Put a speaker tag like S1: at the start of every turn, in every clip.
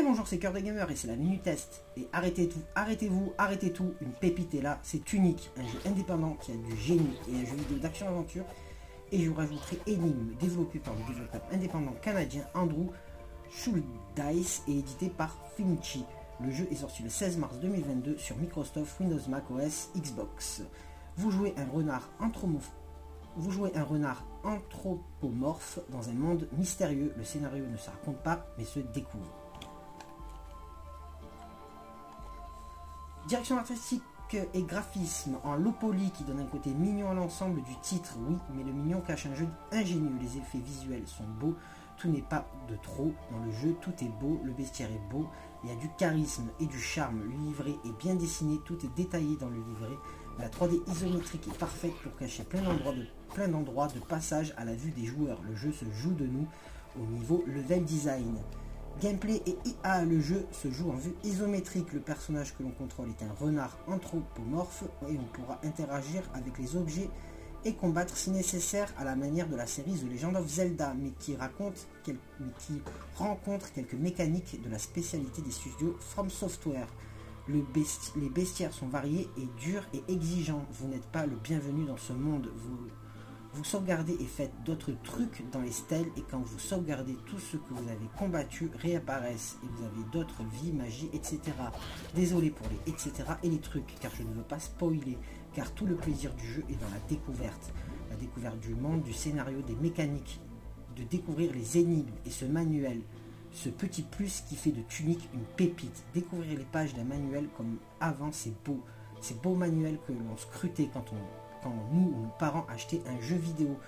S1: Et bonjour, c'est Cœur de Gamer et c'est la Minute Test. Et arrêtez tout, arrêtez-vous, arrêtez tout, une pépite est là, c'est unique, un jeu indépendant qui a du génie et un jeu vidéo d'action-aventure. Et je vous rajouterai Enigme, développé par le développeur indépendant canadien Andrew Schuldice et édité par Finchi. Le jeu est sorti le 16 mars 2022 sur Microsoft, Windows Mac OS, Xbox. Vous jouez un renard anthropomorphe vous jouez un renard anthropomorphe dans un monde mystérieux. Le scénario ne se raconte pas, mais se découvre. Direction artistique et graphisme en low poly qui donne un côté mignon à l'ensemble du titre, oui, mais le mignon cache un jeu ingénieux. Les effets visuels sont beaux, tout n'est pas de trop dans le jeu, tout est beau, le bestiaire est beau, il y a du charisme et du charme. Le livret est bien dessiné, tout est détaillé dans le livret. La 3D isométrique est parfaite pour cacher plein d'endroits de, plein d'endroits de passage à la vue des joueurs. Le jeu se joue de nous au niveau level design. Gameplay et IA, le jeu se joue en vue isométrique. Le personnage que l'on contrôle est un renard anthropomorphe et on pourra interagir avec les objets et combattre si nécessaire à la manière de la série The Legend of Zelda, mais qui, raconte qui rencontre quelques mécaniques de la spécialité des studios From Software. les bestiaires sont variés et durs et exigeants. Vous n'êtes pas le bienvenu dans ce monde. Vous vous sauvegardez et faites d'autres trucs dans les stèles et quand vous sauvegardez tout ce que vous avez combattu réapparaissent et vous avez d'autres vies, magie, etc. Désolé pour les etc. et les trucs car je ne veux pas spoiler car tout le plaisir du jeu est dans la découverte. La découverte du monde, du scénario, des mécaniques, de découvrir les énigmes et ce manuel, ce petit plus qui fait de Tunic une pépite. Découvrir les pages d'un manuel comme avant, c'est beau. Ces beaux manuels que l'on scrutait quand on quand nous ou nos parents achetaient un jeu vidéo.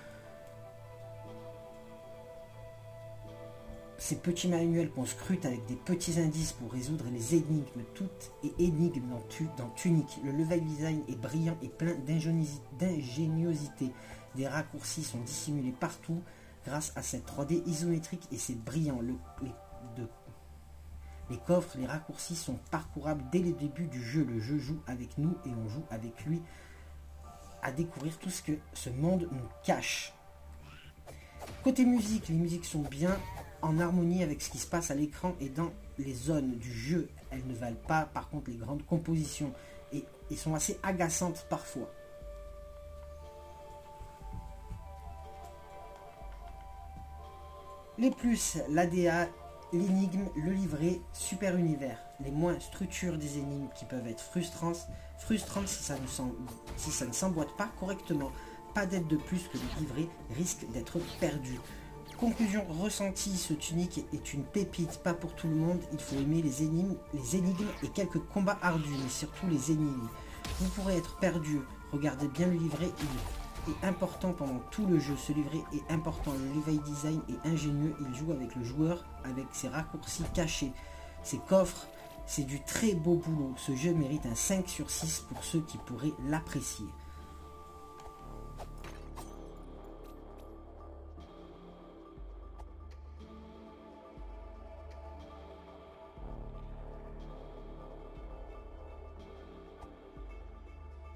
S1: Ces petits manuels qu'on scrute avec des petits indices pour résoudre les énigmes, toutes et énigmes dans, dans Tunic. Le level design est brillant et plein d'ingéniosité. Des raccourcis sont dissimulés partout grâce à cette 3D isométrique et c'est brillant. Le, les, les coffres, les raccourcis sont parcourables dès le début du jeu. Le jeu joue avec nous et on joue avec lui à découvrir tout ce que ce monde nous cache. Côté musique, les musiques sont bien en harmonie avec ce qui se passe à l'écran et dans les zones du jeu. Elles ne valent pas par contre les grandes compositions et, et sont assez agaçantes parfois. Les plus, l'ADA l'énigme, le livret, super univers. Les moins structures des énigmes qui peuvent être frustrantes, frustrantes si ça ne s'emboîte pas correctement. Pas d'aide de plus que le livret risque d'être perdu. Conclusion ressentie, ce tunique est une pépite, pas pour tout le monde. Il faut aimer les énigmes, les énigmes et quelques combats ardus, mais surtout les énigmes. Vous pourrez être perdu. Regardez bien le livret, est important pendant tout le jeu. Ce livret est important. Le level design est ingénieux. Il joue avec le joueur, avec ses raccourcis cachés, ses coffres. C'est du très beau boulot. Ce jeu mérite un 5 sur 6 pour ceux qui pourraient l'apprécier.